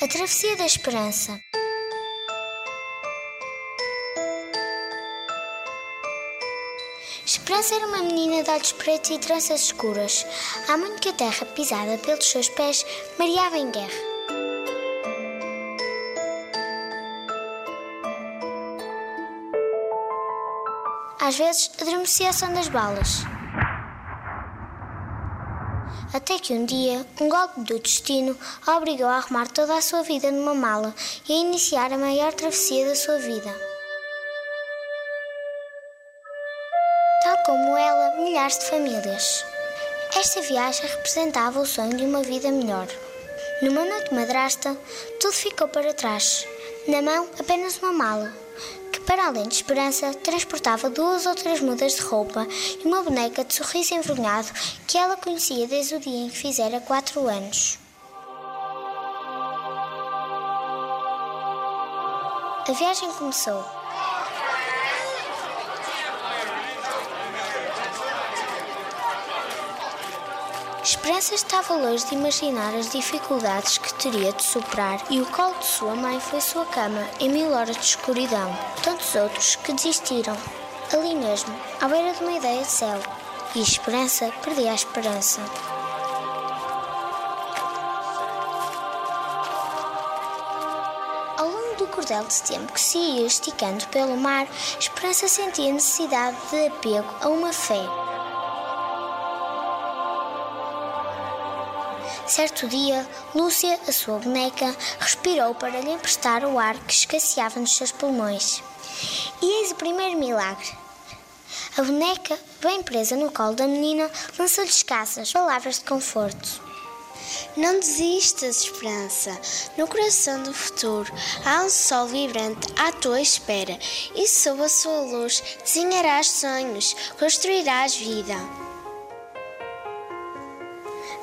A Travessia da Esperança. Esperança era uma menina de olhos pretos e tranças escuras. Há muito que a terra pisada pelos seus pés mareava em guerra. Às vezes adormecia a som das balas. Até que um dia, um golpe do destino a obrigou a arrumar toda a sua vida numa mala e a iniciar a maior travessia da sua vida. Tal como ela, milhares de famílias. Esta viagem representava o sonho de uma vida melhor. Numa noite madrasta, tudo ficou para trás. Na mão, apenas uma mala, para além de esperança, transportava duas ou três mudas de roupa e uma boneca de sorriso envergonhado que ela conhecia desde o dia em que fizera quatro anos. A viagem começou. Esperança estava longe de imaginar as dificuldades que teria de superar e o colo de sua mãe foi sua cama em mil horas de escuridão. Tantos outros que desistiram, ali mesmo, à beira de uma ideia de céu. E a esperança perdia a esperança. Ao longo do cordel de tempo que se ia esticando pelo mar, Esperança sentia necessidade de apego a uma fé. Certo dia, Lúcia, a sua boneca, respirou para lhe emprestar o ar que escasseava nos seus pulmões. E eis o primeiro milagre. A boneca, bem presa no colo da menina, lançou-lhe escassas palavras de conforto. Não desistas, Esperança. No coração do futuro há um sol vibrante à tua espera e sob a sua luz desenharás sonhos, construirás vida.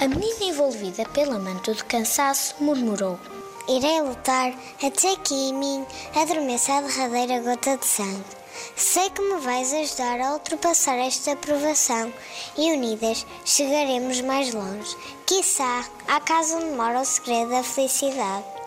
A menina, envolvida pela manto de cansaço, murmurou: Irei lutar até que em mim adormeça a derradeira gota de sangue. Sei que me vais ajudar a ultrapassar esta provação e unidas chegaremos mais longe. Quiçá à casa onde mora o segredo da felicidade.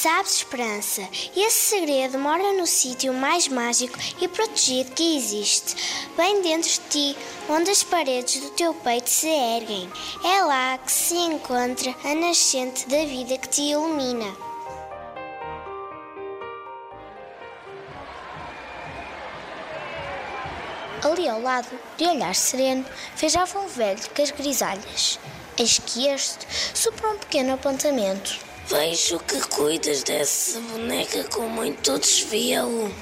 Sabes, Esperança, esse segredo mora no sítio mais mágico e protegido que existe, bem dentro de ti, onde as paredes do teu peito se erguem. É lá que se encontra a nascente da vida que te ilumina. Ali ao lado, de olhar sereno, fechava um velho com as grisalhas. Eis que este soprou um pequeno apontamento. Vejo que cuidas dessa boneca com muito desvelo.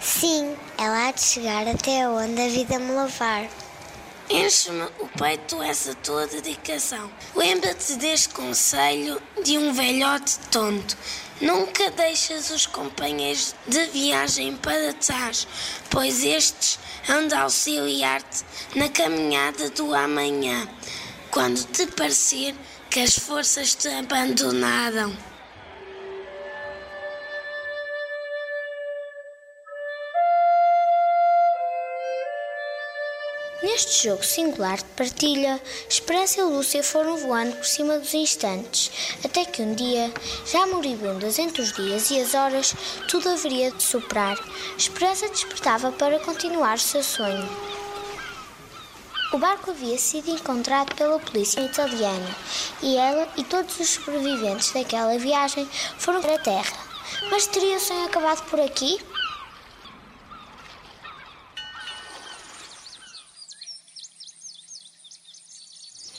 Sim, ela há de chegar até onde a vida me levar. Enche-me o peito essa tua dedicação. Lembra-te deste conselho de um velhote tonto. Nunca deixas os companheiros de viagem para trás, pois estes hão de auxiliar-te na caminhada do amanhã, quando te parecer que as forças te abandonaram. Neste jogo singular de partilha, Esperança e Lúcia foram voando por cima dos instantes, até que um dia, já moribundas entre os dias e as horas, tudo haveria de superar. Esperança despertava para continuar o seu sonho. O barco havia sido encontrado pela polícia italiana e ela e todos os sobreviventes daquela viagem foram para a terra. Mas teria o sonho acabado por aqui?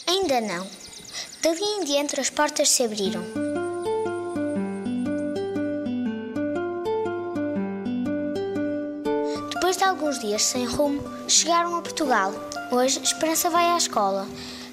Ainda não. Dali em diante as portas se abriram. Uns dias sem rumo, chegaram a Portugal. Hoje, Esperança vai à escola,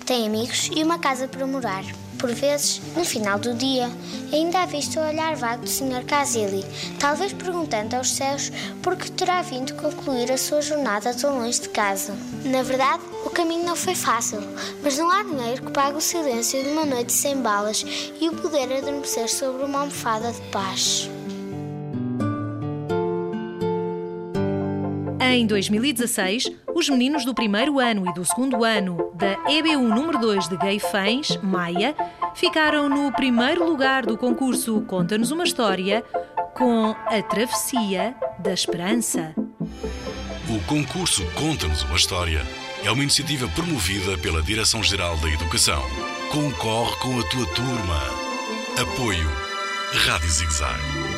tem amigos e uma casa para morar. Por vezes, no final do dia, ainda há visto o olhar vago do Sr. Casili, talvez perguntando aos céus por que terá vindo concluir a sua jornada tão longe de casa. Na verdade, o caminho não foi fácil, mas não há dinheiro que pague o silêncio de uma noite sem balas e o poder adormecer sobre uma almofada de paz. Em 2016, os meninos do primeiro ano e do segundo ano da EB1 número 2 de Gaifães, Maia, ficaram no primeiro lugar do concurso Conta-nos uma História com A Travessia da Esperança. O concurso Conta-nos uma História é uma iniciativa promovida pela Direção-Geral da Educação. Concorre com a tua turma. Apoio Rádio Zigzag.